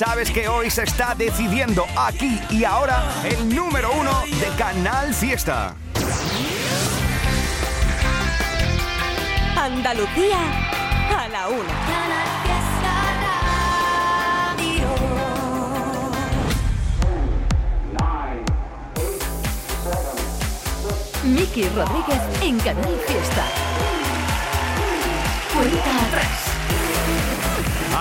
sabes que hoy se está decidiendo aquí y ahora el número uno de Canal Fiesta. Andalucía a la una. Miki Rodríguez en Canal Fiesta. Cuenta atrás.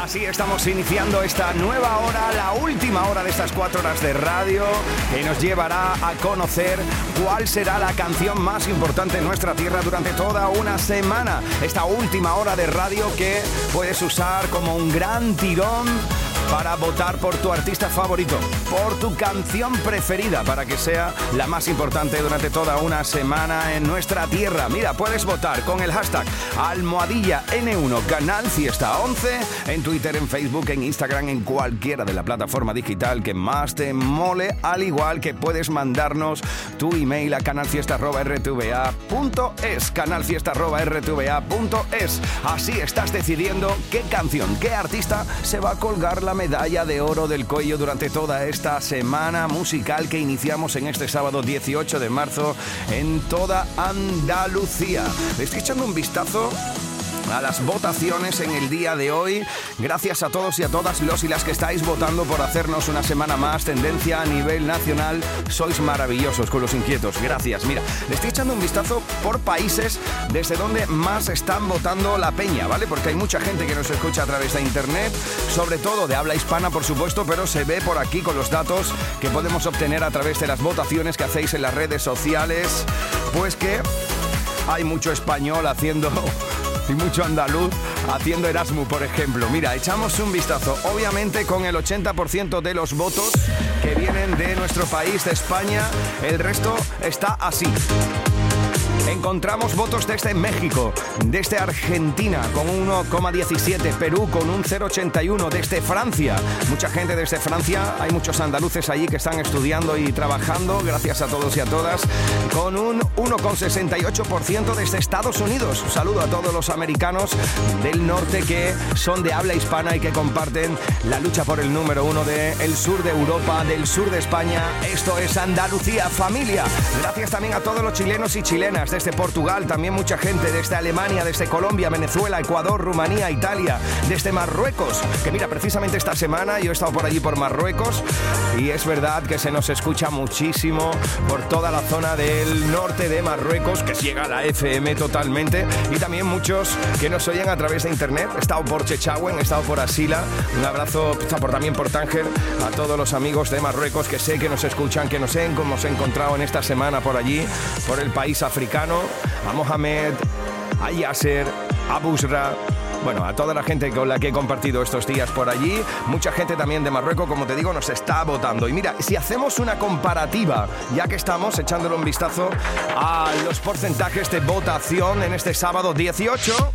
Así estamos iniciando esta nueva hora, la última hora de estas cuatro horas de radio, que nos llevará a conocer cuál será la canción más importante en nuestra tierra durante toda una semana. Esta última hora de radio que puedes usar como un gran tirón para votar por tu artista favorito, por tu canción preferida, para que sea la más importante durante toda una semana en nuestra tierra. Mira, puedes votar con el hashtag almohadilla N1 Canal Fiesta 11 en Twitter, en Facebook, en Instagram, en cualquiera de la plataforma digital que más te mole, al igual que puedes mandarnos tu email a canalfiesta.rtva.es, canalfiesta.rtva.es. Así estás decidiendo qué canción, qué artista se va a colgar la medalla de oro del cuello durante toda esta semana musical que iniciamos en este sábado 18 de marzo en toda Andalucía. Le estoy echando un vistazo a las votaciones en el día de hoy. Gracias a todos y a todas los y las que estáis votando por hacernos una semana más tendencia a nivel nacional. Sois maravillosos con los inquietos. Gracias. Mira, le estoy echando un vistazo por países desde donde más están votando la peña, ¿vale? Porque hay mucha gente que nos escucha a través de internet, sobre todo de habla hispana, por supuesto, pero se ve por aquí con los datos que podemos obtener a través de las votaciones que hacéis en las redes sociales. Pues que hay mucho español haciendo y mucho andaluz haciendo Erasmus, por ejemplo. Mira, echamos un vistazo, obviamente con el 80% de los votos que vienen de nuestro país, de España, el resto está así. Encontramos votos desde México, desde Argentina con un 1,17, Perú con un 0,81, desde Francia. Mucha gente desde Francia, hay muchos andaluces allí que están estudiando y trabajando, gracias a todos y a todas, con un 1,68% desde Estados Unidos. Un saludo a todos los americanos del norte que son de habla hispana y que comparten la lucha por el número uno del sur de Europa, del sur de España. Esto es Andalucía, familia. Gracias también a todos los chilenos y chilenas desde Portugal, también mucha gente desde Alemania, desde Colombia, Venezuela, Ecuador, Rumanía, Italia, desde Marruecos, que mira, precisamente esta semana yo he estado por allí por Marruecos y es verdad que se nos escucha muchísimo por toda la zona del norte de Marruecos, que llega a la FM totalmente, y también muchos que nos oyen a través de internet. He estado por Chechagüen, he estado por Asila, un abrazo por, también por Tánger a todos los amigos de Marruecos que sé que nos escuchan, que nos hemos encontrado en esta semana por allí, por el país africano a Mohamed, a Yasser, a Busra, bueno, a toda la gente con la que he compartido estos días por allí, mucha gente también de Marruecos, como te digo, nos está votando. Y mira, si hacemos una comparativa, ya que estamos echándole un vistazo a los porcentajes de votación en este sábado 18,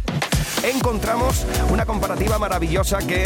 encontramos una comparativa maravillosa que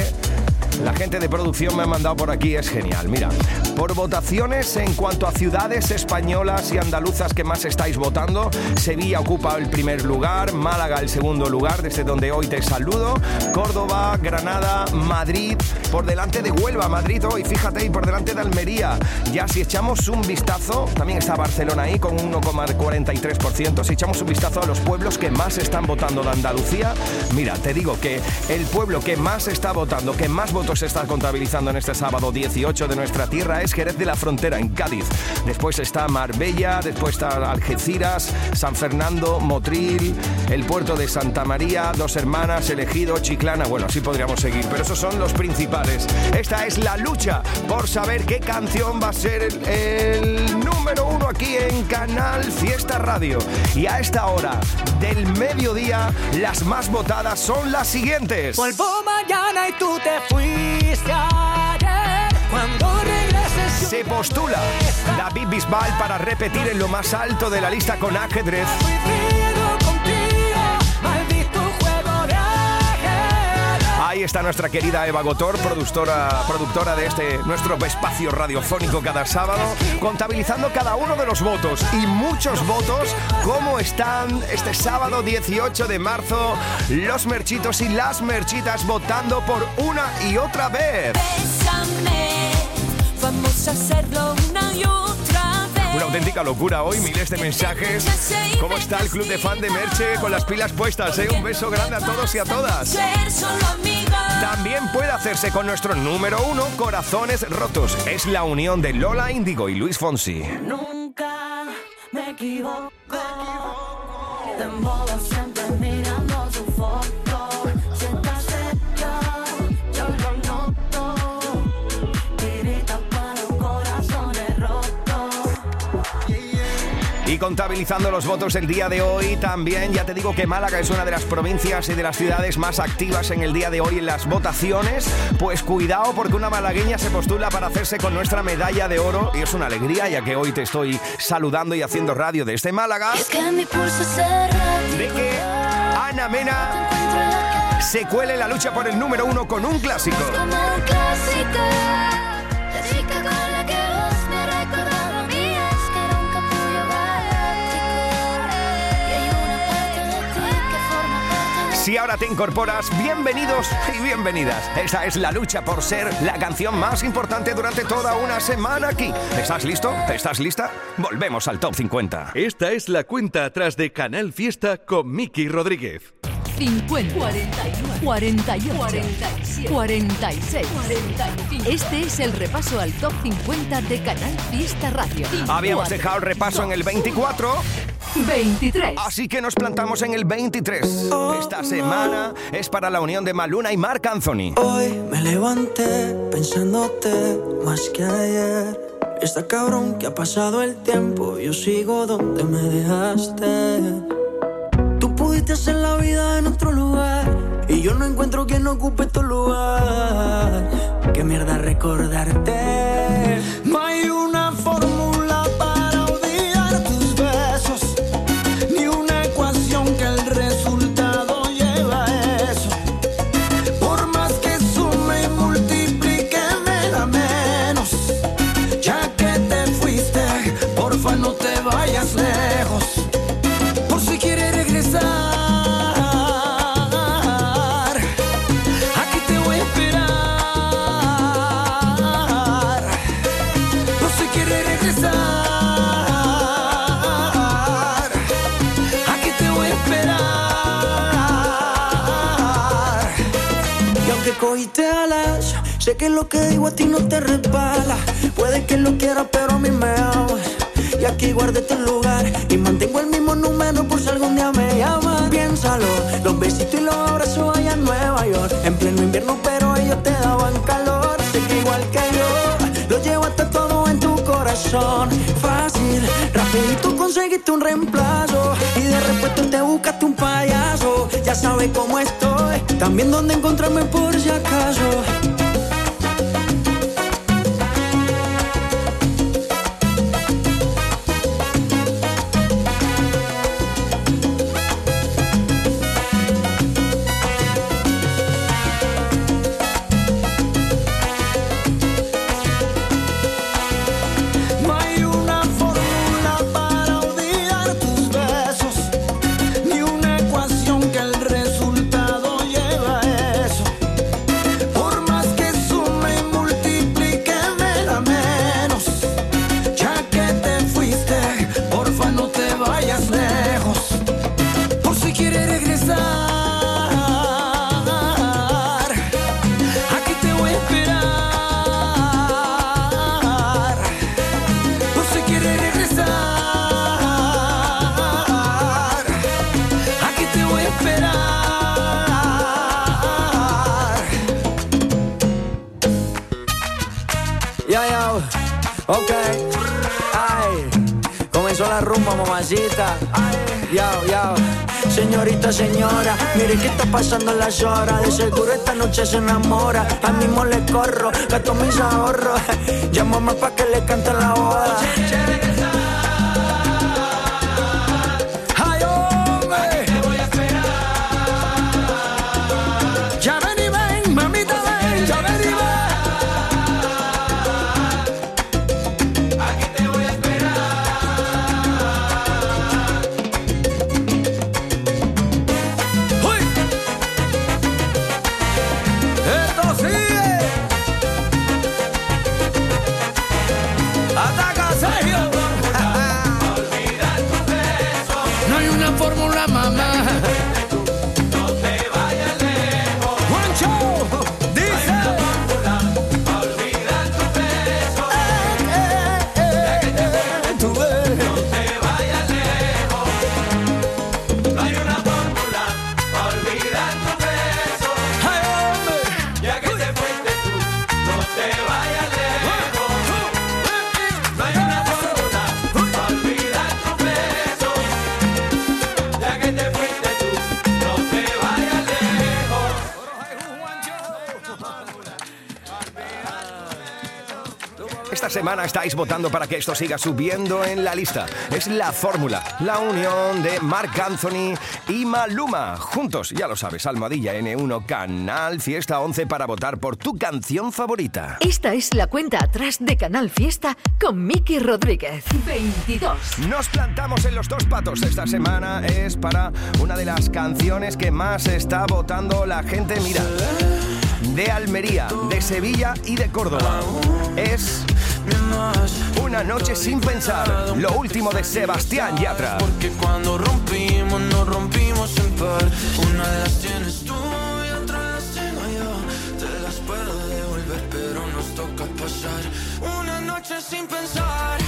la gente de producción me ha mandado por aquí, es genial. Mira, por votaciones en cuanto a ciudades españolas y andaluzas que más estáis votando, Sevilla ocupa el primer lugar, Málaga el segundo lugar, desde donde hoy te saludo, Córdoba, Granada, Madrid, por delante de Huelva, Madrid hoy, fíjate, y por delante de Almería. Ya si echamos un vistazo, también está Barcelona ahí con un 1,43%, si echamos un vistazo a los pueblos que más están votando de Andalucía, mira, te digo que el pueblo que más está votando, que más votó se está contabilizando en este sábado 18 de nuestra tierra es Jerez de la Frontera, en Cádiz. Después está Marbella, después está Algeciras, San Fernando, Motril, el puerto de Santa María, Dos Hermanas, Elegido, Chiclana. Bueno, así podríamos seguir, pero esos son los principales. Esta es la lucha por saber qué canción va a ser el, el número uno aquí en Canal Fiesta Radio. Y a esta hora del mediodía, las más votadas son las siguientes. Vuelvo mañana y tú te fuiste ayer. Cuando regreses Se postula David Bisbal para repetir en lo más alto de la lista con ajedrez. Ahí está nuestra querida Eva Gotor, productora, productora de este nuestro espacio radiofónico cada sábado, contabilizando cada uno de los votos y muchos votos, cómo están este sábado 18 de marzo los merchitos y las merchitas votando por una y otra vez auténtica locura hoy, miles de mensajes. ¿Cómo está el club de fan de Merche con las pilas puestas? Eh? Un beso grande a todos y a todas. También puede hacerse con nuestro número uno, Corazones Rotos. Es la unión de Lola Índigo y Luis Fonsi. Nunca me equivoco. Contabilizando los votos el día de hoy también. Ya te digo que Málaga es una de las provincias y de las ciudades más activas en el día de hoy en las votaciones. Pues cuidado porque una malagueña se postula para hacerse con nuestra medalla de oro y es una alegría ya que hoy te estoy saludando y haciendo radio desde Málaga. de que Ana Mena se cuele la lucha por el número uno con un clásico. Si ahora te incorporas, bienvenidos y bienvenidas. Esa es la lucha por ser la canción más importante durante toda una semana aquí. ¿Estás listo? ¿Estás lista? Volvemos al Top 50. Esta es la cuenta atrás de Canal Fiesta con Miki Rodríguez. 50, 41, 48, 47, 46, 45. Este es el repaso al top 50 de Canal Fiesta Radio. Habíamos dejado el repaso en el 24. 23. Así que nos plantamos en el 23. Esta semana es para la unión de Maluna y Marc Anthony. Hoy me levanté pensándote más que ayer. Está cabrón que ha pasado el tiempo, yo sigo donde me dejaste. Pudiste hacer la vida en otro lugar. Y yo no encuentro quien ocupe tu lugar. Qué mierda recordarte. No cogiste alas. Sé que lo que digo a ti no te resbala. Puede que lo quieras, pero a mí me amas. Y aquí guardé tu lugar. Y mantengo el mismo número por si algún día me llamas. Piénsalo, los besitos y los abrazos allá en Nueva York. En pleno invierno, pero ellos te daban calor. Sé que igual que yo, lo llevo hasta todo en tu corazón. Conseguiste un reemplazo. Y de repente te buscaste un payaso. Ya sabes cómo estoy, también dónde encontrarme por si acaso. Señorita, señora, mire que está pasando las horas. De seguro esta noche se enamora. A mismo le corro, gasto mis ahorros. Llámame pa' que le cante la boda. Semana estáis votando para que esto siga subiendo en la lista. Es la fórmula, la unión de Marc Anthony y Maluma. Juntos, ya lo sabes, Almohadilla N1 Canal Fiesta 11 para votar por tu canción favorita. Esta es la cuenta atrás de Canal Fiesta con Miki Rodríguez. 22. Nos plantamos en los dos patos. Esta semana es para una de las canciones que más está votando la gente. Mira, de Almería, de Sevilla y de Córdoba. Es una noche sin pensar. Lo último de Sebastián Yatra. Porque cuando rompimos, nos rompimos en par. Una de las tienes tú y otra las tengo yo. Te las puedo devolver, pero nos toca pasar. Una noche sin pensar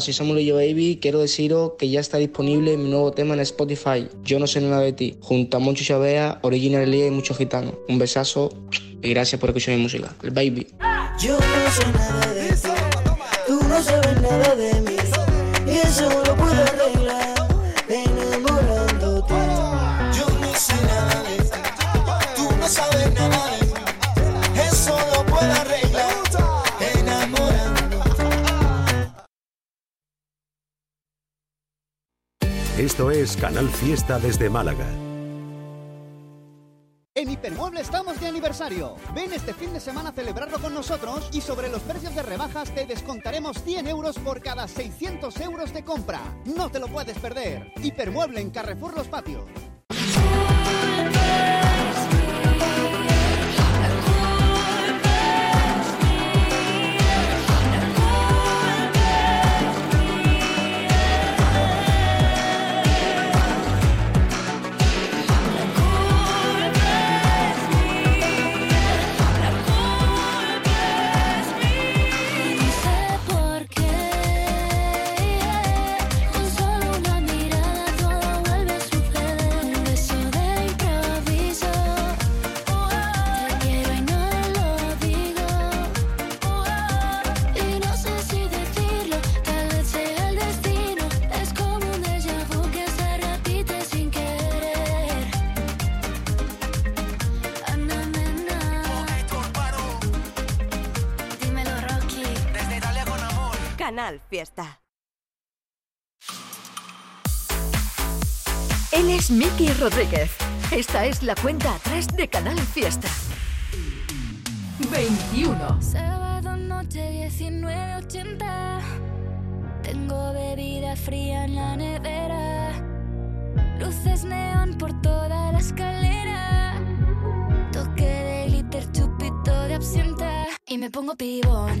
Soy Samuel yo Baby. Quiero deciros que ya está disponible mi nuevo tema en Spotify, Yo no sé nada de ti, junto a Moncho Chavea, Original Elías y muchos gitanos. Un besazo y gracias por escuchar mi música. El Baby. Yo no sé nada de Esto es Canal Fiesta desde Málaga. En Hipermueble estamos de aniversario. Ven este fin de semana a celebrarlo con nosotros y sobre los precios de rebajas te descontaremos 100 euros por cada 600 euros de compra. No te lo puedes perder. Hipermueble en Carrefour Los Patios. Canal Fiesta. Él es Miki Rodríguez. Esta es la cuenta atrás de Canal Fiesta. 21. Sábado noche 19.80 Tengo bebida fría en la nevera luces neón por toda la escalera. Toque de glitter, chupito de absenta. Y me pongo pibón.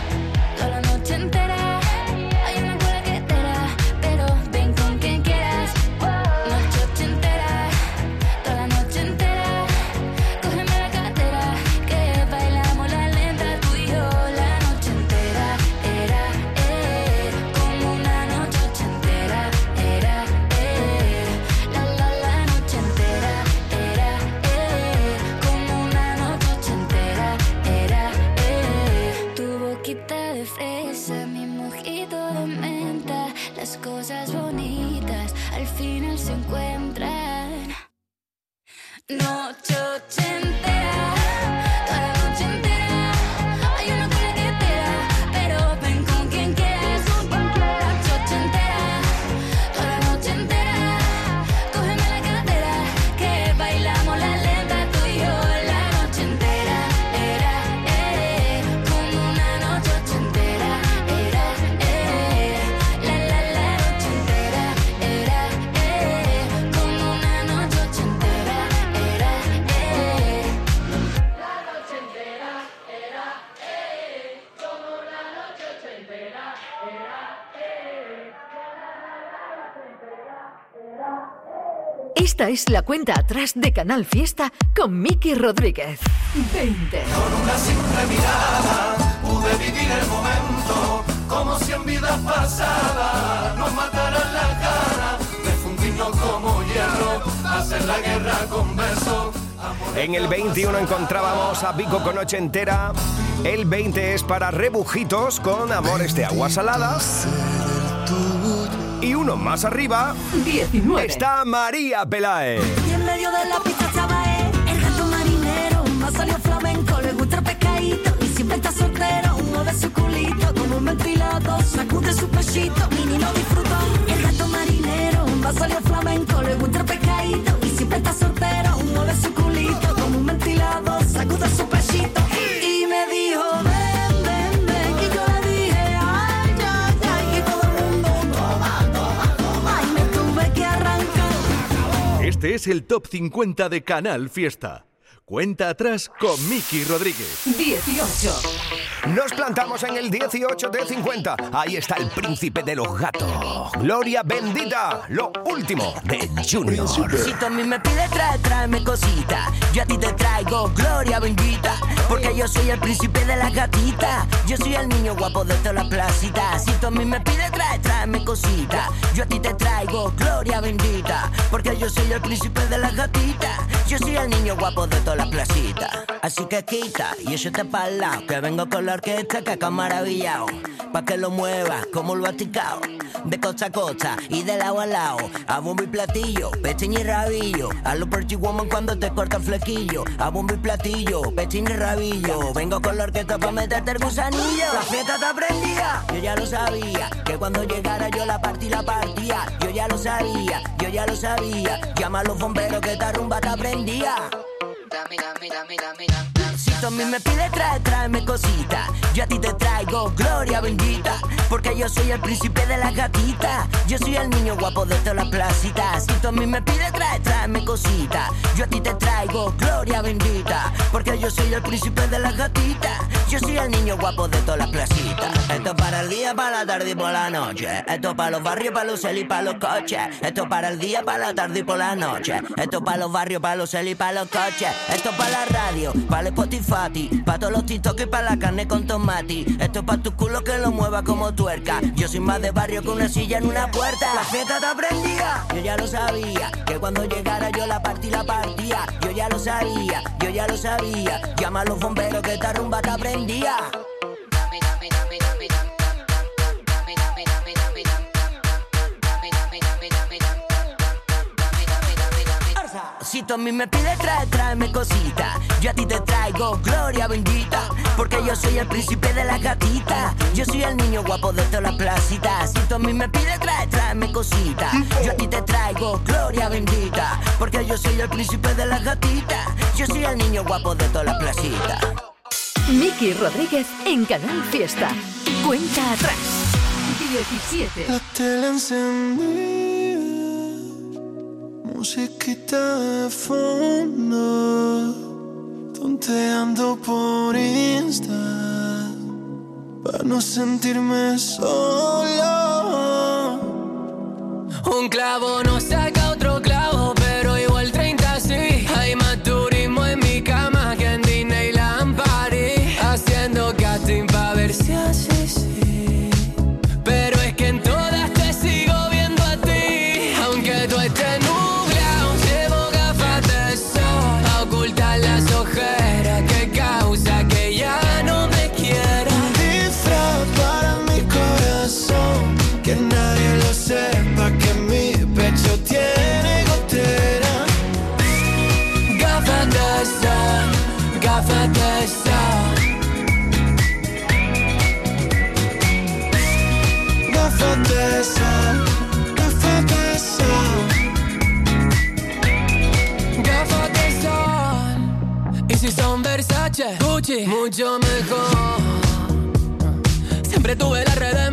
Esta es la cuenta atrás de Canal Fiesta con Miki Rodríguez. 20. Con una simple mirada pude vivir el momento como si en vidas pasadas nos mataran la cara, de fundirnos como hierro, hacer la guerra con besos. En el 21 encontrábamos a Vico con noche entera. El 20 es para rebujitos con amores de agua salada. Uno más arriba 19. está María Pelae. Y en medio de la pista estaba él, el gato marinero. Más salió flamenco, le gusta el pescadito. Y siempre está soltero, mueve su culito. Como un ventilado, sacude su pechito. Mini lo disfrutó, el gato marinero. Más salió flamenco, le gusta el pescadito. Y siempre está soltero, mueve su culito. Este es el Top 50 de Canal Fiesta. Cuenta atrás con Miki Rodríguez. 18. Nos plantamos en el 18 de 50. Ahí está el príncipe de los gatos. Gloria bendita. Lo último de Junior. Si tú a mí me pides trae, tráeme cosita Yo a ti te traigo gloria bendita Porque yo soy el príncipe de las gatitas Yo soy el niño guapo de todas las placitas Si tú a mí me pides trae, tráeme cosita Yo a ti te traigo gloria bendita Porque yo soy el príncipe de las gatitas Yo soy el niño guapo de todas las la placita. Así que quita y para el lado, que vengo con la orquesta que acá maravillado. Pa' que lo muevas como lo aticao. De costa a costa y de lado a lado. A bombo y platillo, pechín y rabillo. A lo Perchi Woman cuando te corta el flequillo. A bombo y platillo, pechín y rabillo. Vengo con la orquesta pa' meterte el gusanillo. La fiesta te aprendía, yo ya lo sabía. Que cuando llegara yo la partí la partía. Yo ya lo sabía, yo ya lo sabía. Llama a los bomberos que esta rumba te aprendía. Si tú a mí me pides trae, tráeme cosita. Yo a ti te traigo gloria bendita. Porque yo soy el príncipe de las gatitas. Yo soy el niño guapo de todas las placitas. Si tú a mí me pides trae, tráeme cosita. Yo a ti te traigo gloria bendita. Porque yo soy el príncipe de las gatitas. Yo soy el niño guapo de todas las placitas. Esto para el día, para la tarde y por la noche. Esto para los barrios, para los cel y para los coches. Esto para el día, para la tarde y por la noche. Esto para los barrios, para los cel y para los coches. Esto para la radio, para el Spotify, para todos los TikTok y para la carne con tomate. Esto para tu culo que lo mueva como tuerca. Yo soy más de barrio que una silla en una puerta. La fiesta te aprendía, yo ya lo sabía. Que cuando llegara yo la partí la partía. Yo ya lo sabía, yo ya lo sabía. Llama a los bomberos que esta rumba te aprendía. Si tú a mí me pides trae, tráeme cosita. Yo a ti te traigo gloria bendita. Porque yo soy el príncipe de las gatitas. Yo soy el niño guapo de todas las placitas. Si tú a mí me pides trae, tráeme cosita. Yo a ti te traigo gloria bendita. Porque yo soy el príncipe de las gatitas. Yo soy el niño guapo de todas las placitas. Miki Rodríguez en Canal Fiesta. Cuenta atrás. 17. La tele encendida, musiquita de fondo, tonteando por Insta, para no sentirme solo. Un clavo no saca Siempre tuve las redes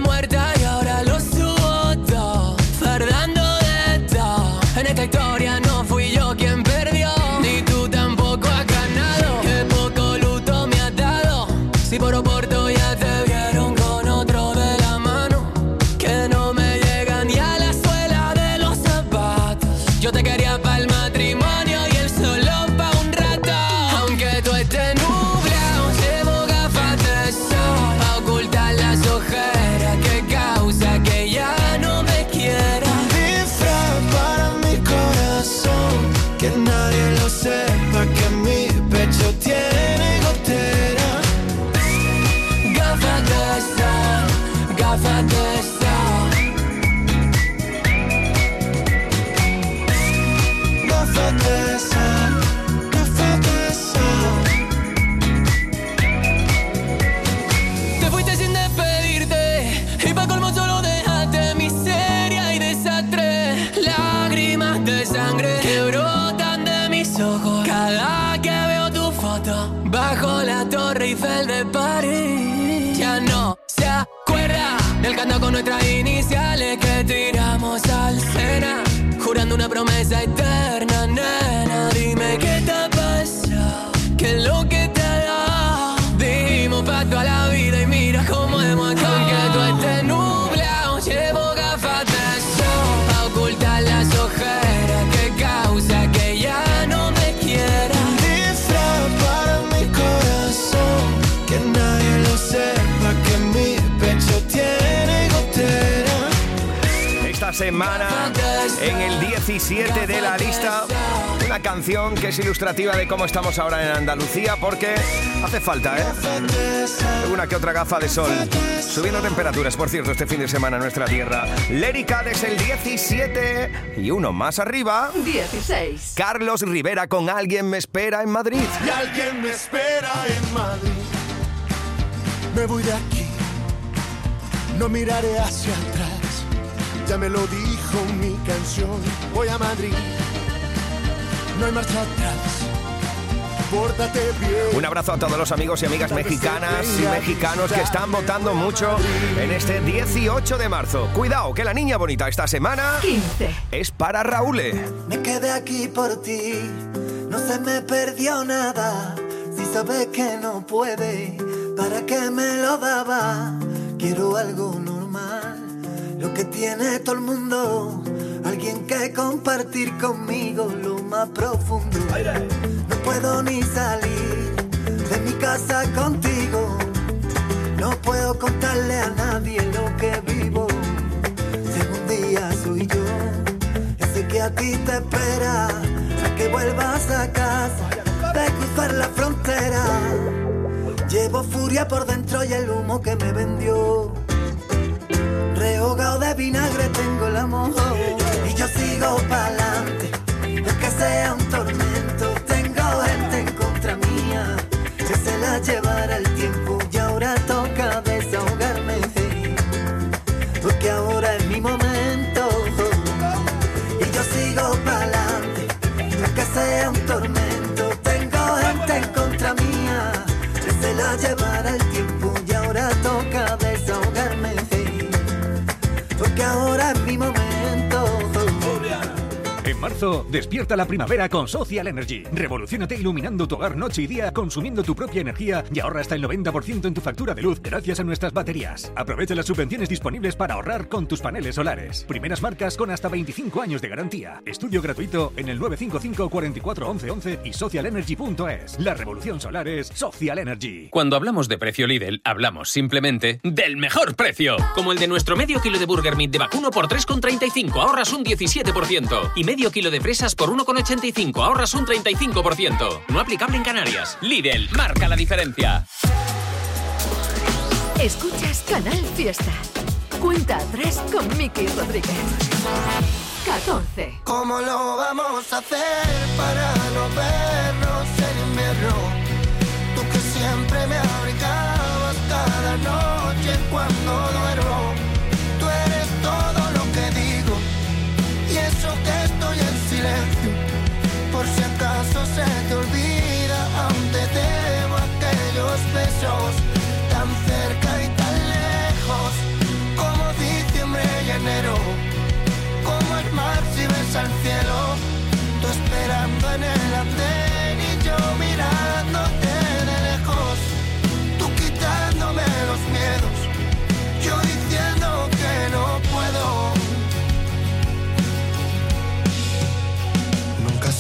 semana en el 17 de la lista. Una canción que es ilustrativa de cómo estamos ahora en Andalucía porque hace falta, ¿eh? Una que otra gafa de sol. Subiendo temperaturas, por cierto, este fin de semana en nuestra tierra. Lérica desde el 17 y uno más arriba. 16. Carlos Rivera con Alguien me espera en Madrid. Y alguien me espera en Madrid. Me voy de aquí, no miraré hacia atrás. Ya me lo dijo mi canción. Voy a Madrid, no hay marcha atrás. Un abrazo a todos los amigos y amigas mexicanas y mexicanos que están votando mucho en este 18 de marzo. Cuidado, que la niña bonita esta semana 15. es para Raúl. Me quedé aquí por ti, no se me perdió nada. Si sabes que no puede, ¿para qué me lo daba? Quiero algo normal, lo que tiene todo el mundo. Alguien que compartir conmigo lo más profundo. No puedo ni salir de mi casa contigo. No puedo contarle a nadie lo que vivo. Si algún día soy yo ese que a ti te espera, a que vuelvas a casa, de cruzar la frontera. Llevo furia por dentro y el humo que me vendió. Vinagre tengo el amor y yo sigo pa'lante. Aunque sea un tormento, tengo gente en contra mía que se la llevará marzo, despierta la primavera con Social Energy. Revolucionate iluminando tu hogar noche y día, consumiendo tu propia energía y ahorra hasta el 90% en tu factura de luz gracias a nuestras baterías. Aprovecha las subvenciones disponibles para ahorrar con tus paneles solares. Primeras marcas con hasta 25 años de garantía. Estudio gratuito en el 955 44 11 11 y socialenergy.es. La revolución solar es Social Energy. Cuando hablamos de precio Lidl, hablamos simplemente del mejor precio. Como el de nuestro medio kilo de burger meat de vacuno por 3,35, ahorras un 17%. Y medio kilo de fresas por 1,85, ahorras un 35%. No aplicable en Canarias. Lidl, marca la diferencia. Escuchas Canal Fiesta. Cuenta atrás con Miki Rodríguez. 14. ¿Cómo lo vamos a hacer para no vernos en invierno? Tú que siempre me abrigabas cada noche cuando en el andén y yo mirándote de lejos, tú quitándome los miedos,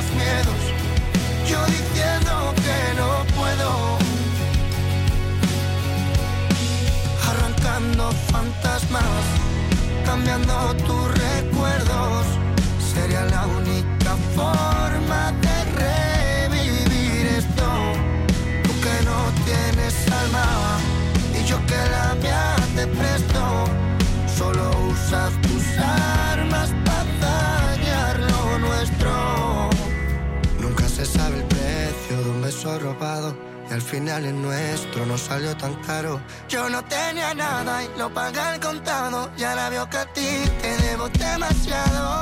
los miedos, yo diciendo que no puedo, arrancando fantasmas, cambiando tus Y al final el nuestro no salió tan caro. Yo no tenía nada y lo pagué al contado. Y ahora veo que a ti te debo demasiado.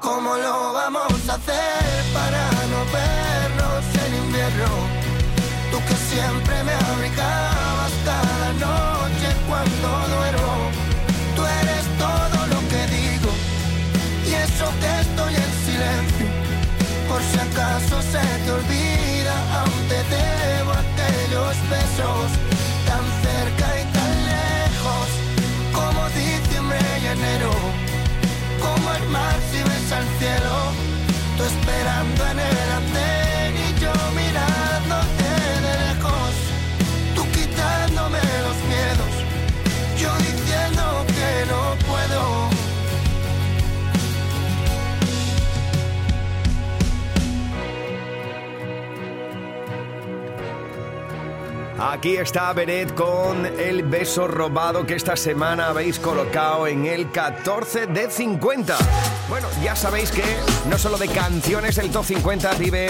¿Cómo lo vamos a hacer para no vernos en invierno? Tú que siempre me abrigabas cada noche cuando duermo. Tú eres todo lo que digo y eso que estoy en silencio. Por si acaso se te olvida, te debo aquellos besos tan cerca y tan lejos como diciembre y enero. Como el mar si ves al cielo, tú esperando en el andén Aquí está Beret con el beso robado que esta semana habéis colocado en el 14 de 50. Bueno, ya sabéis que no solo de canciones el Top 50 vive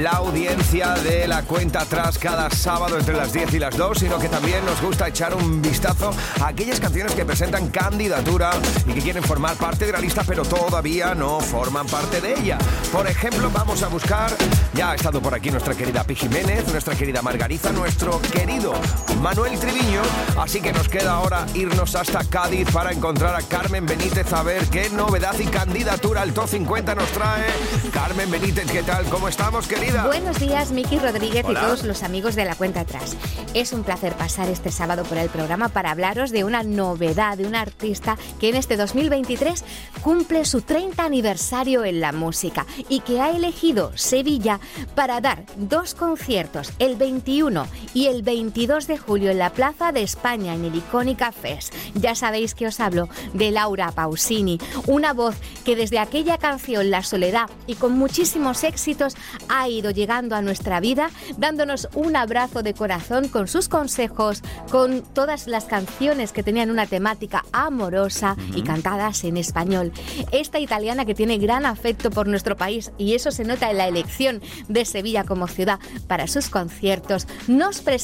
la audiencia de la cuenta atrás cada sábado entre las 10 y las 2, sino que también nos gusta echar un vistazo a aquellas canciones que presentan candidatura y que quieren formar parte de la lista, pero todavía no forman parte de ella. Por ejemplo, vamos a buscar, ya ha estado por aquí nuestra querida Pi Jiménez, nuestra querida Margarita, nuestro querido Manuel Triviño, así que nos queda ahora irnos hasta Cádiz para encontrar a Carmen Benítez a ver qué novedad y candidatura al Top 50 nos trae. Carmen Benítez, ¿qué tal? ¿Cómo estamos, querida? Buenos días, Miki Rodríguez Hola. y todos los amigos de la cuenta atrás. Es un placer pasar este sábado por el programa para hablaros de una novedad, de un artista que en este 2023 cumple su 30 aniversario en la música y que ha elegido Sevilla para dar dos conciertos, el 21 y el 22 de julio en la Plaza de España en el Icónica Fest. Ya sabéis que os hablo de Laura Pausini, una voz que desde aquella canción La Soledad y con muchísimos éxitos ha ido llegando a nuestra vida, dándonos un abrazo de corazón con sus consejos, con todas las canciones que tenían una temática amorosa y cantadas en español. Esta italiana que tiene gran afecto por nuestro país y eso se nota en la elección de Sevilla como ciudad para sus conciertos, nos presenta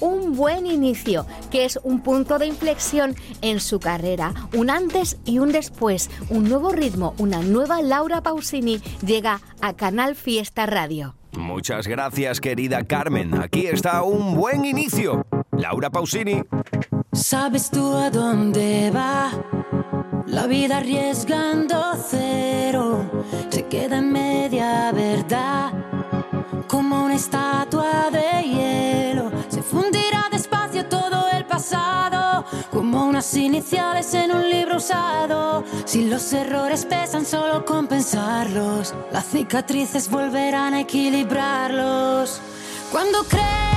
un buen inicio, que es un punto de inflexión en su carrera, un antes y un después, un nuevo ritmo, una nueva Laura Pausini llega a Canal Fiesta Radio. Muchas gracias, querida Carmen. Aquí está un buen inicio. Laura Pausini. ¿Sabes tú a dónde va? La vida arriesgando cero se queda en media verdad. Como una estatua de hielo Unas iniciales en un libro usado. Si los errores pesan, solo compensarlos. Las cicatrices volverán a equilibrarlos. Cuando creo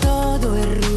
todo el ruido,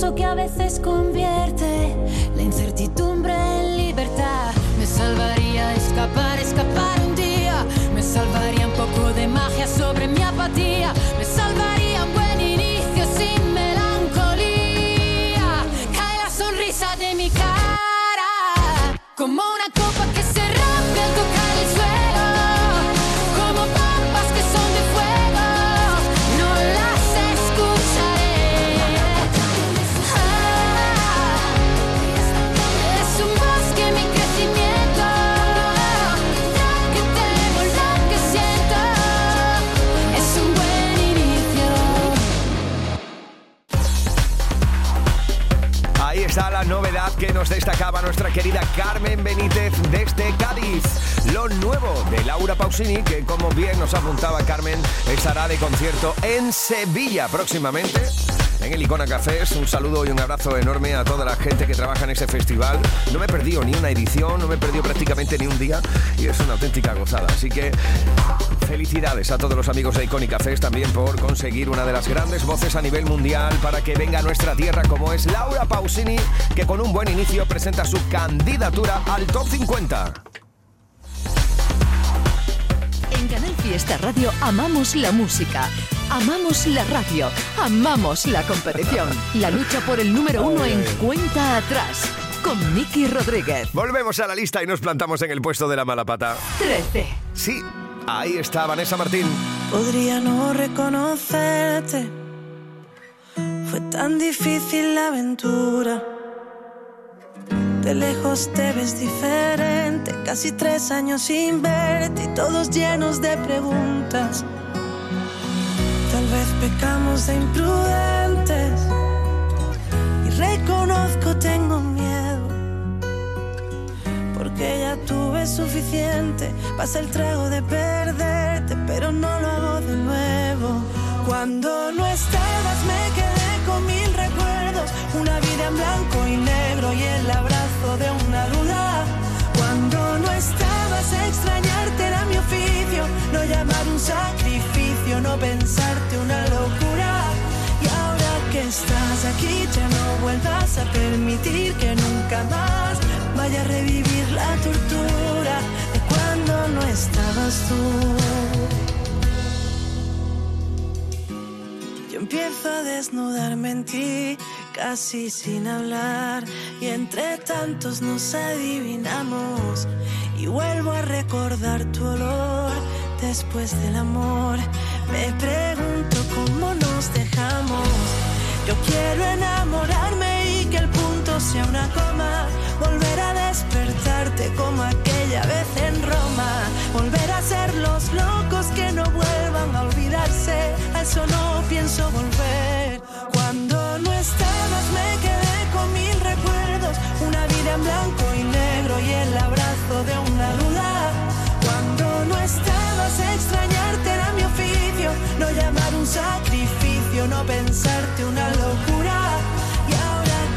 que a veces convierte la incertidumbre en libertad. Me salvaría escapar, escapar un día. Me salvaría un poco de magia sobre mi apatía. Me salvaría nos destacaba nuestra querida Carmen Benítez desde Cádiz. Lo nuevo de Laura Pausini, que como bien nos apuntaba Carmen, estará de concierto en Sevilla próximamente. En el Icona Cafés, un saludo y un abrazo enorme a toda la gente que trabaja en ese festival. No me he perdido ni una edición, no me he perdido prácticamente ni un día y es una auténtica gozada. Así que felicidades a todos los amigos de Icónica Fest también por conseguir una de las grandes voces a nivel mundial para que venga a nuestra tierra como es Laura Pausini, que con un buen inicio presenta su candidatura al Top 50. En Canal Fiesta Radio amamos la música, amamos la radio, amamos la competición. La lucha por el número uno en cuenta atrás. Con Miki Rodríguez. Volvemos a la lista y nos plantamos en el puesto de la mala pata. 13. Sí, ahí está Vanessa Martín. Podría no reconocerte. Fue tan difícil la aventura. De lejos te ves diferente. Casi tres años sin verte y todos llenos de preguntas. Tal vez pecamos de imprudentes. Y reconozco, tengo miedo. Porque ya tuve suficiente. Pasa el trago de perderte, pero no lo hago de nuevo. Cuando no estabas, me quedé con mil recuerdos. Una vida en blanco y negro y el abrazo de una duda. Cuando no estabas, extrañarte era mi oficio. No llamar un sacrificio, no pensarte una locura. Y ahora que estás aquí, ya no vuelvas a permitir que nunca más vaya a revivir la tortura de cuando no estabas tú. Yo empiezo a desnudarme en ti, casi sin hablar, y entre tantos nos adivinamos. Y vuelvo a recordar tu olor después del amor. Me pregunto cómo nos dejamos. Yo quiero enamorarme y que el punto sea una coma. Volver despertarte como aquella vez en Roma. Volver a ser los locos que no vuelvan a olvidarse. A eso no pienso volver. Cuando no estabas me quedé con mil recuerdos. Una vida en blanco y negro y el abrazo de una duda. Cuando no estabas extrañarte era mi oficio. No llamar un sacrificio, no pensarte una locura.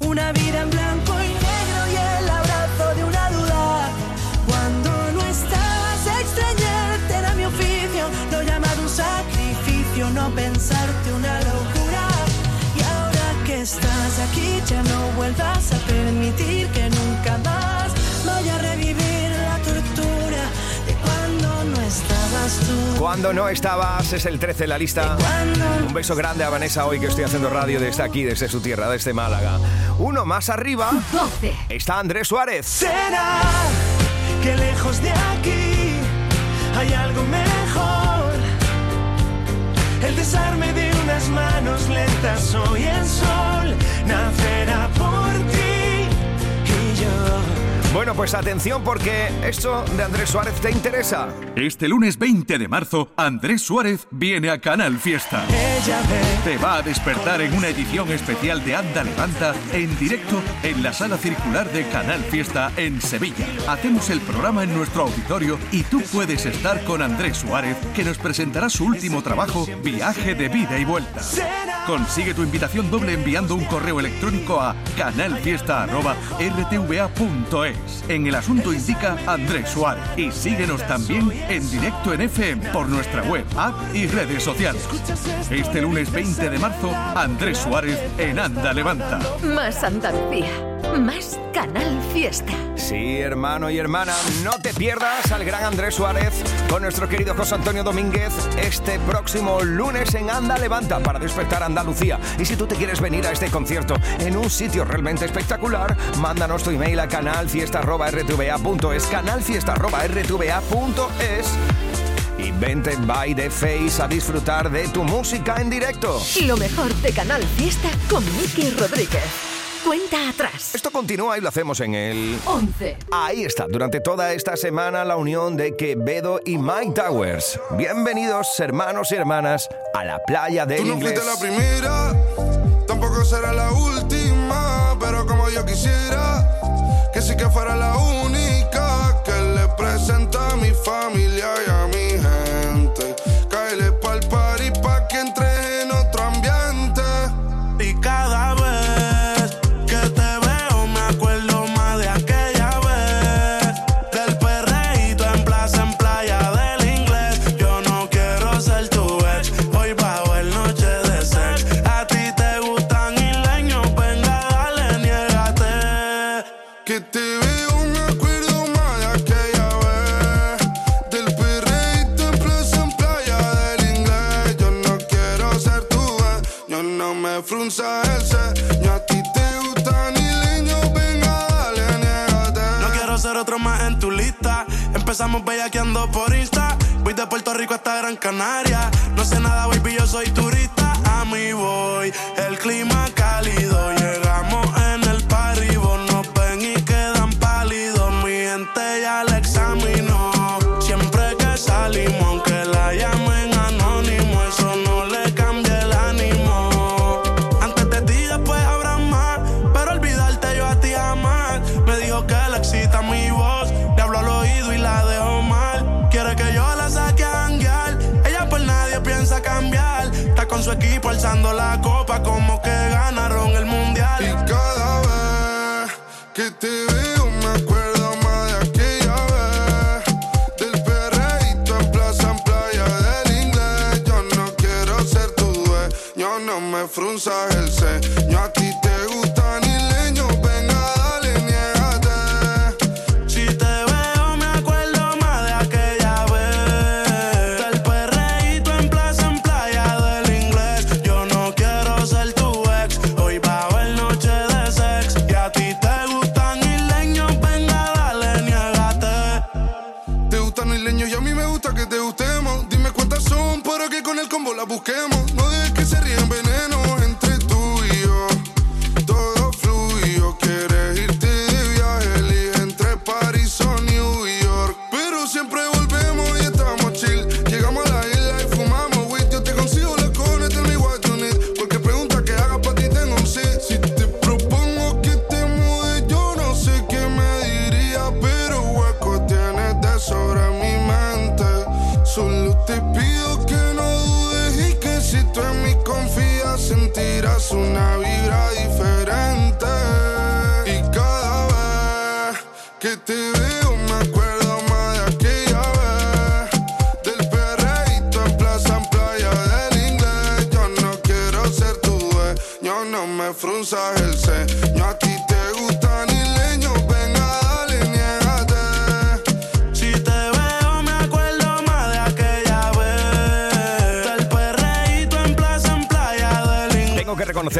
una vida en blanco y negro y el abrazo de una duda. Cuando no estabas extrañarte era mi oficio, no llamar un sacrificio, no pensarte una locura. Y ahora que estás aquí ya no vuelvas a permitir que nunca más Cuando no estabas, es el 13 en la lista. Un beso grande a Vanessa hoy que estoy haciendo radio desde aquí, desde su tierra, desde Málaga. Uno más arriba 12. está Andrés Suárez. Será que lejos de aquí hay algo mejor. El desarme de unas manos lentas, hoy el sol nacerá por ti y yo. Bueno, pues atención porque esto de Andrés Suárez te interesa. Este lunes 20 de marzo, Andrés Suárez viene a Canal Fiesta. Te va a despertar en una edición especial de Anda Levanta en directo en la sala circular de Canal Fiesta en Sevilla. Hacemos el programa en nuestro auditorio y tú puedes estar con Andrés Suárez, que nos presentará su último trabajo, Viaje de Vida y Vuelta. Consigue tu invitación doble enviando un correo electrónico a canalfiesta.rtva.es. En el asunto indica Andrés Suárez. Y síguenos también en directo en FM por nuestra web, app y redes sociales. Este lunes 20 de marzo, Andrés Suárez en Anda Levanta. Más Andalucía, más Canal Fiesta. Sí, hermano y hermana, no te pierdas al gran Andrés Suárez con nuestro querido José Antonio Domínguez este próximo lunes en Anda Levanta para despertar Andalucía. Y si tú te quieres venir a este concierto en un sitio realmente espectacular, mándanos tu email a canalfiesta.rtva.es, canalfiesta.rtva.es y vente by the face a disfrutar de tu música en directo. Lo mejor de Canal Fiesta con Miki Rodríguez. Cuenta atrás. Esto continúa y lo hacemos en el 11. Ahí está, durante toda esta semana la unión de Quevedo y Mike Towers. Bienvenidos, hermanos y hermanas, a la playa del Tú no inglés. fuiste la primera, tampoco será la última, pero como yo quisiera, que sí que fuera la única que le presenta a mi familia Puerto Rico hasta Gran Canaria. No sé nada, baby, yo soy turista.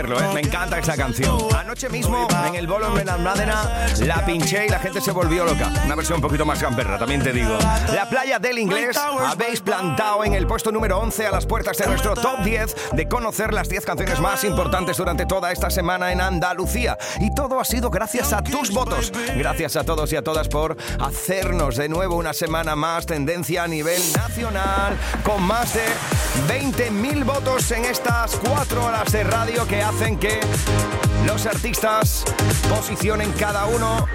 ¿Eh? Me encanta esta canción. Anoche mismo, en el bolo en Almádena, la pinché y la gente se volvió loca. Una versión un poquito más gamberra, también te digo. La playa del inglés habéis plantado en el puesto número 11 a las puertas de nuestro top 10 de conocer las 10 canciones más importantes durante toda esta semana en Andalucía. Y todo ha sido gracias a tus votos. Gracias a todos y a todas por hacernos de nuevo una semana más tendencia a nivel nacional con más de 20.000 votos en estas cuatro horas de radio que hacen que los artistas posicionen cada uno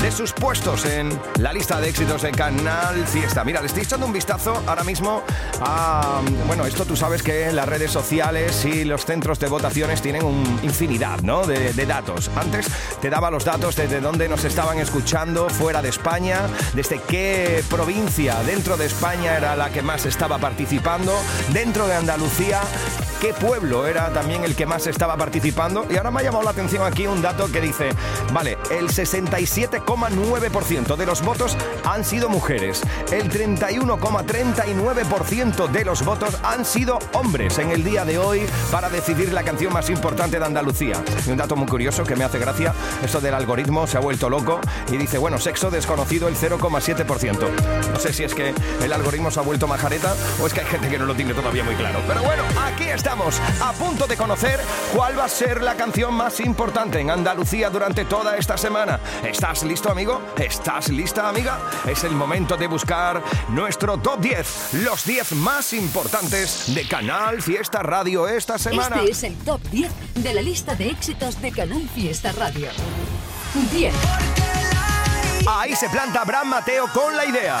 de sus puestos en la lista de éxitos de Canal Fiesta. Mira, le estoy echando un vistazo ahora mismo a... Bueno, esto tú sabes que las redes sociales y los centros de votaciones tienen una infinidad ¿no? de, de datos. Antes te daba los datos desde dónde nos estaban escuchando fuera de España, desde qué provincia dentro de España era la que más estaba participando, dentro de Andalucía qué pueblo era también el que más estaba participando. Y ahora me ha llamado la atención aquí un dato que dice, vale, el 67,9% de los votos han sido mujeres, el 31,39% de los votos han sido hombres en el día de hoy para decidir la canción más importante de Andalucía. Y un dato muy curioso que me hace gracia, esto del algoritmo se ha vuelto loco y dice, bueno, sexo desconocido el 0,7%. No sé si es que el algoritmo se ha vuelto majareta o es que hay gente que no lo tiene todavía muy claro. Pero bueno, aquí estamos, a punto de conocer cuál va a ser la canción más importante en Andalucía durante toda esta semana. ¿Estás listo, amigo? ¿Estás lista, amiga? Es el momento de buscar nuestro top 10, los 10 más importantes de Canal Fiesta Radio esta semana. Este es el top 10 de la lista de éxitos de Canal Fiesta Radio. 10. Ahí se planta Abraham Mateo con la idea.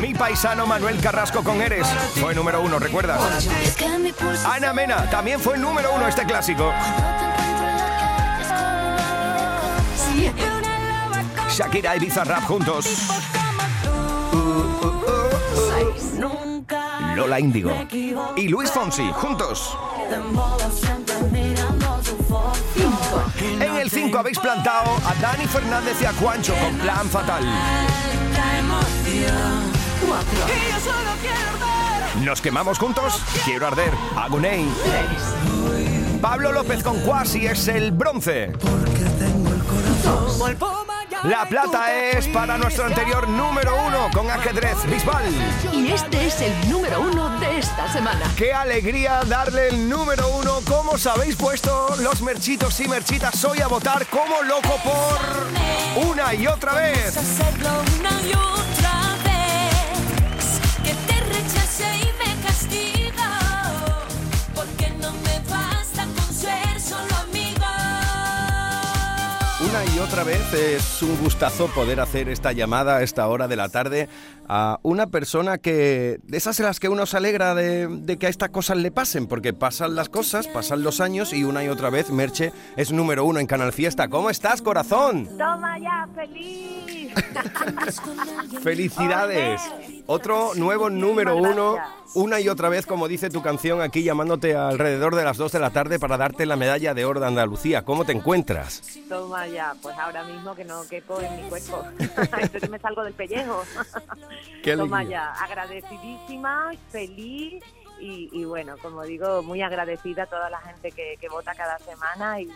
Mi paisano Manuel Carrasco con Eres fue número uno, ¿recuerdas? Ana Mena también fue número uno este clásico. Shakira y Bizarrap juntos. Lola Índigo y Luis Fonsi juntos habéis plantado a Dani Fernández y a Juancho con plan fatal. Nos quemamos juntos, quiero arder, Aguney. Pablo López con Cuasi es el bronce. La plata es para nuestro anterior número uno con ajedrez Bisbal. Y este es el número uno esta semana. Qué alegría darle el número uno. ¿Cómo os habéis puesto los merchitos y merchitas hoy a votar como loco por una y otra vez? hacerlo una y otra Y otra vez es un gustazo poder hacer esta llamada a esta hora de la tarde a una persona que, de esas en las que uno se alegra de, de que a estas cosas le pasen, porque pasan las cosas, pasan los años y una y otra vez Merche es número uno en Canal Fiesta. ¿Cómo estás, corazón? Toma ya, feliz. Felicidades. Otro nuevo número uno, una y otra vez, como dice tu canción, aquí llamándote alrededor de las 2 de la tarde para darte la medalla de oro de Andalucía. ¿Cómo te encuentras? Toma ya, pues ahora mismo que no quepo en mi cuerpo. Entonces me salgo del pellejo. Qué Toma ya, agradecidísima, feliz y, y bueno, como digo, muy agradecida a toda la gente que, que vota cada semana y,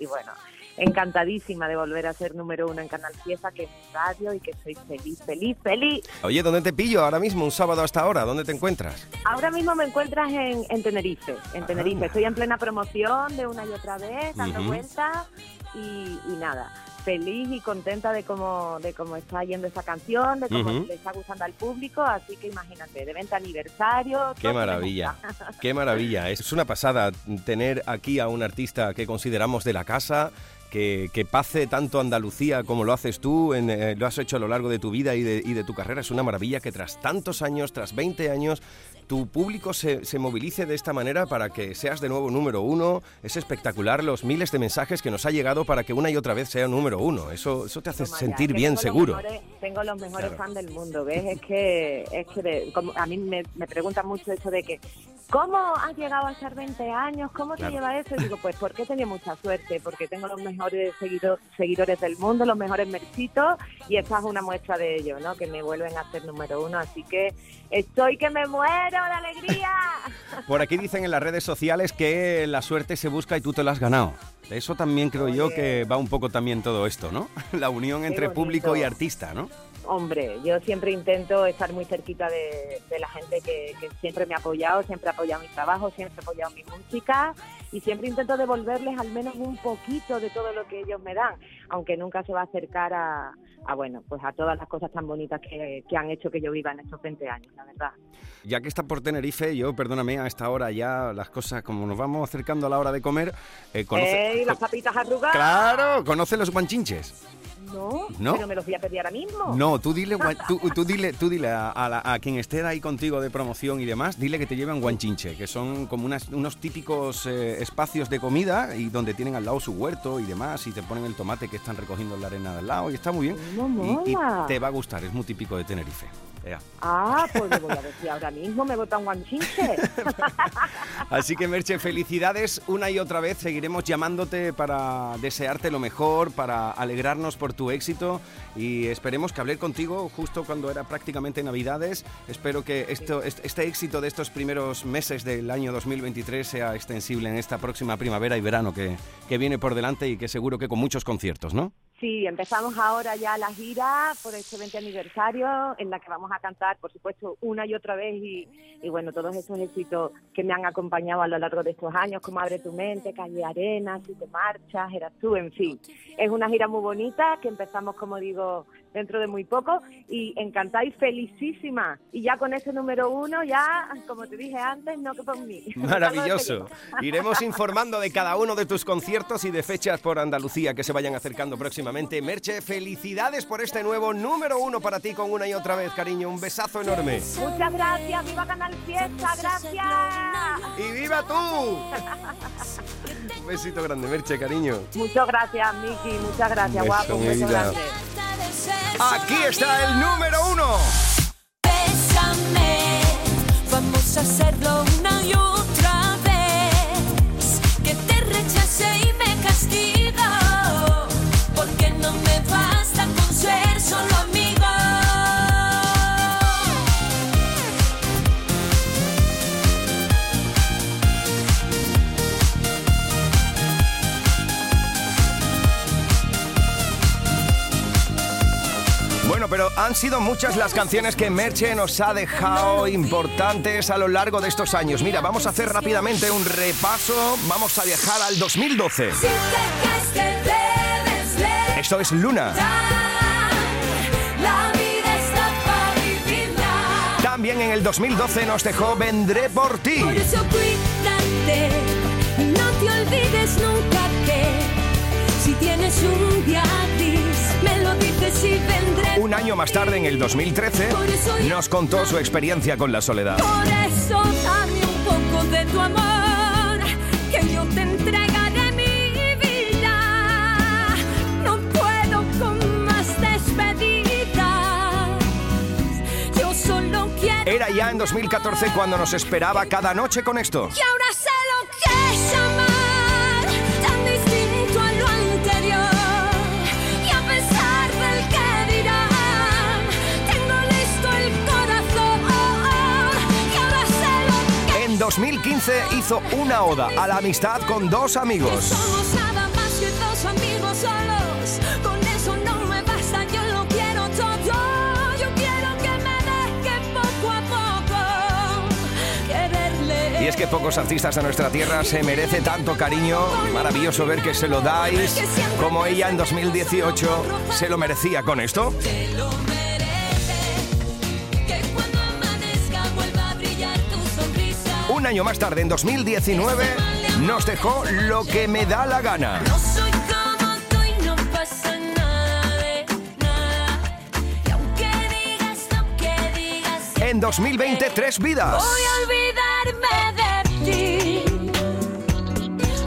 y bueno, encantadísima de volver a ser número uno en Canal Fiesta, que es mi radio y que soy feliz, feliz, feliz. Oye, ¿dónde te pillo ahora mismo, un sábado hasta ahora? ¿Dónde te encuentras? Ahora mismo me encuentras en, en Tenerife, en Ah. Tenerife. Estoy en plena promoción de una y otra vez, dando vueltas y, y nada, feliz y contenta de cómo, de cómo está yendo esa canción, de cómo Ujú. le está gustando al público, así que imagínate, de venta aniversario. Qué maravilla, qué maravilla. Es una pasada tener aquí a un artista que consideramos de la casa, que, pase tanto Andalucía como lo haces tú, en, eh, lo has hecho a lo largo de tu vida y de, y de tu carrera. Es una maravilla que tras tantos años, tras 20 años, tu público se, se movilice de esta manera para que seas de nuevo número uno. Es espectacular los miles de mensajes que nos ha llegado para que una y otra vez sea número uno. Eso, eso te hace sentir bien, tengo los seguro. mejores- tengo los mejores Claro. fans del mundo, ¿ves? Es que, es que de- como a mí me, me preguntan mucho eso de que ¿cómo has llegado a estar 20 años? ¿Cómo te lleva eso? Y digo, pues porque he tenido mucha suerte, porque tengo los mejores seguido- seguidores del mundo, los mejores mercitos, y esta es una muestra de ello, ¿no? Que me vuelven a ser número uno, así que estoy que me muero de alegría. Por aquí dicen en las redes sociales que la suerte se busca y tú te la has ganado. Eso también creo yo que va un poco también todo esto, ¿no? La unión entre público y artista, ¿no? Hombre, yo siempre intento estar muy cerquita de, de la gente que, que siempre me ha apoyado, siempre ha apoyado mi trabajo, siempre ha apoyado mi música y siempre intento devolverles al menos un poquito de todo lo que ellos me dan, aunque nunca se va a acercar a, a, bueno, pues a todas las cosas tan bonitas que, que han hecho que yo viva en estos 20 años, la verdad. Ya que está por Tenerife, yo, perdóname, a esta hora ya las cosas, como nos vamos acercando a la hora de comer, eh, conoce- ¡Ey, las papitas arrugadas! Claro, ¿conoce los guanchinches? No, ¿No? pero me los voy a pedir ahora mismo. No, tú dile, tú, tú dile, tú dile a, a la- a quien esté ahí contigo de promoción y demás, dile que te lleven guanchinche, que son como unas- unos típicos eh, espacios de comida y donde tienen al lado su huerto y demás y te ponen el tomate que están recogiendo en la arena del lado y está muy bien. Y- y, mola. te va a gustar, es muy típico de Tenerife. Ea. Ah, pues le voy a decir ahora mismo, me bota un guanchinche. Así que Merche, felicidades una y otra vez. Seguiremos llamándote para desearte lo mejor, para alegrarnos por tu éxito y esperemos que hablé contigo justo cuando era prácticamente Navidades. Espero que esto, este, este éxito de estos primeros meses del año 2023 sea extensible en esta próxima primavera y verano que, que viene por delante y que seguro que con muchos conciertos, ¿no? Sí, empezamos ahora ya la gira por este 20 aniversario en la que vamos a cantar, por supuesto, una y otra vez y, y bueno, todos esos éxitos que me han acompañado a lo largo de estos años, como Abre tu mente, Calle Arena, Si te marchas, Eras tú, en fin. Es una gira muy bonita que empezamos, como digo, dentro de muy poco y encantada y felicísima. Y ya con ese número uno, ya, como te dije antes, no que por mí. Maravilloso. Iremos informando de cada uno de tus conciertos y de fechas por Andalucía que se vayan acercando próximamente. Merche, felicidades por este nuevo número uno para ti con una y otra vez, cariño. Un besazo enorme. Muchas gracias, viva Canal Fiesta, gracias. ¡Y viva tú! Un besito grande, Merche, cariño. Muchas gracias, Miki, muchas gracias, Un guapo, un beso vida. grande. Aquí está el número uno. Bésame, vamos a hacerlo una y otra han sido muchas las canciones que Merche nos ha dejado importantes a lo largo de estos años. Mira, vamos a hacer rápidamente un repaso. Vamos a viajar al 2012. Si te crees que debes leer, Esto es Luna. la vida está para vivirla. También en el 2012 nos dejó Vendré por ti. Por eso cuídate y no te olvides nunca que si tienes un día gris, me Un año más tarde, en el 2013, nos contó su experiencia con la soledad. Por eso dame un poco de tu amor, que yo te entregaré mi vida. No puedo con más despedidas. Yo solo quiero Era ya en 2014 cuando nos esperaba cada noche con esto. Y ahora sé lo que es amar, En 2015 hizo una oda a la amistad con dos amigos. somos nada más que dos amigos solos. Con eso no me basta, yo lo quiero todo. Yo quiero que me deje poco a poco quererle. Y es que pocos artistas de nuestra tierra se merece tanto cariño. Maravilloso ver que se lo dais. Como ella en 2018 se lo merecía con esto. Un año más tarde, en 2019, nos dejó lo que me da la gana. En 2020, tres vidas. voy a olvidarme de ti.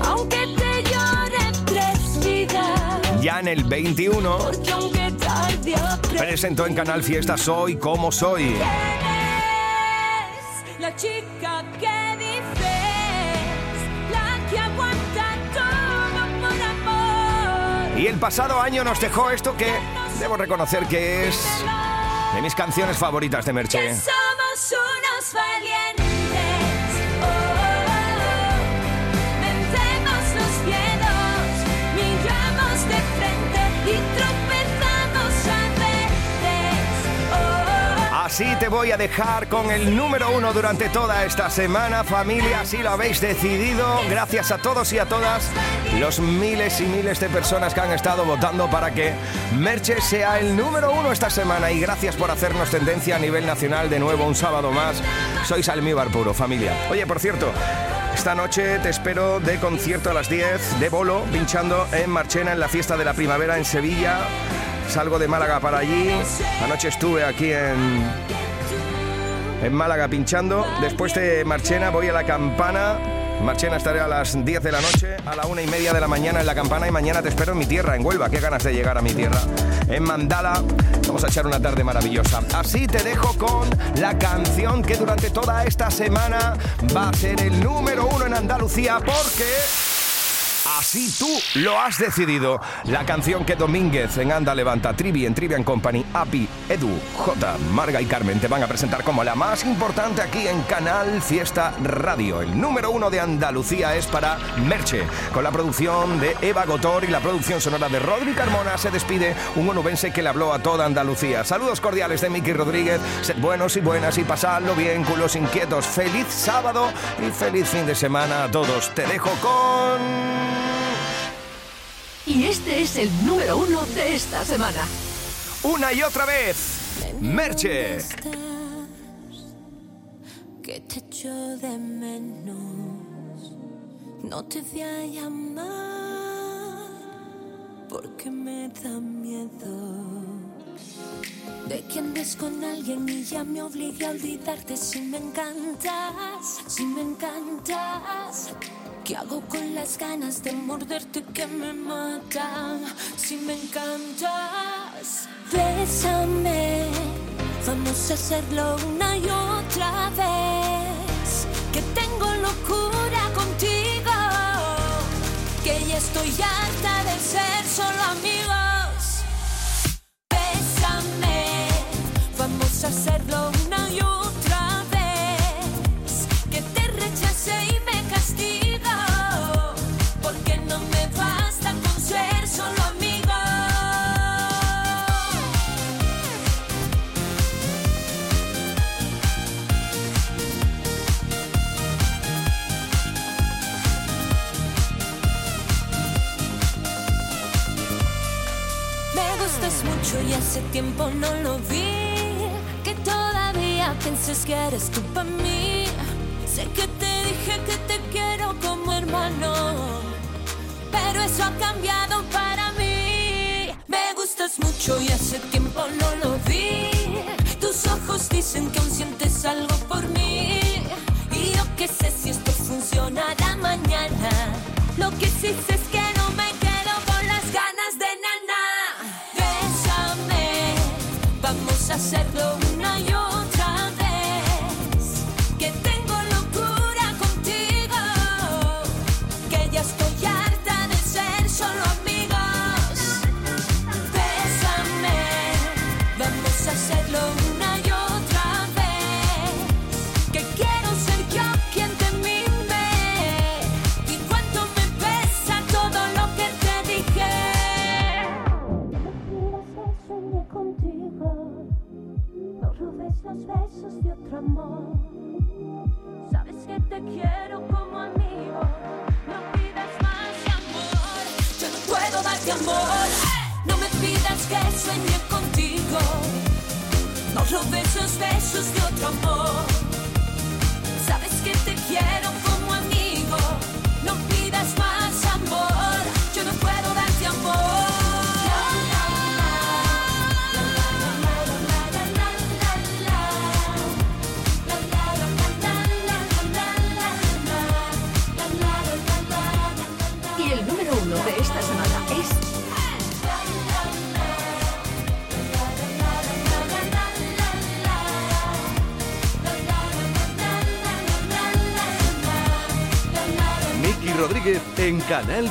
Aunque te llore tres vidas. Ya en el 21, Porque aunque tarde aprendes presentó en Canal Fiesta Soy como soy. El pasado año nos dejó esto que debo reconocer que es de mis canciones favoritas de Merche. Así te voy a dejar con el número uno durante toda esta semana, familia, si lo habéis decidido. Gracias a todos y a todas los miles y miles de personas que han estado votando para que Merche sea el número uno esta semana. Y gracias por hacernos tendencia a nivel nacional de nuevo un sábado más. Sois almíbar puro, familia. Oye, por cierto, esta noche te espero de concierto a las 10 de bolo, pinchando en Marchena en la fiesta de la primavera en Sevilla. Salgo de Málaga para allí. Anoche estuve aquí en, en Málaga pinchando. Después de Marchena voy a la campana. En Marchena estaré a las 10 de la noche, a la una y media de la mañana en la campana y mañana te espero en mi tierra, en Huelva. Qué ganas de llegar a mi tierra. En Mandala vamos a echar una tarde maravillosa. Así te dejo con la canción que durante toda esta semana va a ser el número uno en Andalucía porque... Así tú lo has decidido. La canción que Domínguez en Anda Levanta, Trivi en Trivian Company, Api, Edu, J, Marga y Carmen te van a presentar como la más importante aquí en Canal Fiesta Radio. El número uno de Andalucía es para Merche. Con la producción de Eva Gotor y la producción sonora de Rodri Carmona se despide un onubense que le habló a toda Andalucía. Saludos cordiales de Miki Rodríguez. Sed buenos y buenas y pasadlo bien, culos inquietos. Feliz sábado y feliz fin de semana a todos. Te dejo con... Y este es el número uno de esta semana. Una y otra vez, Merche. que te echo de menos. No te voy a llamar porque me da miedo. De que andes con alguien y ya me obligue a olvidarte si me encantas, si me encantas. ¿Qué hago con las ganas de morderte que me matan? Si me encantas, bésame. Vamos a hacerlo una y otra vez. Que tengo locura contigo. Que ya estoy harta de ser solo amigos. Bésame. Vamos a hacerlo y hace tiempo no lo vi. Que todavía pienses que eres tú para mí. Sé que te dije que te quiero como hermano. Pero eso ha cambiado para mí. Me gustas mucho y hace tiempo no lo vi. Tus ojos dicen que aún sientes algo por mí. Y yo qué sé si esto funcionará mañana. Lo que sí sé vamos los besos de otro amor. Sabes que te quiero En Canal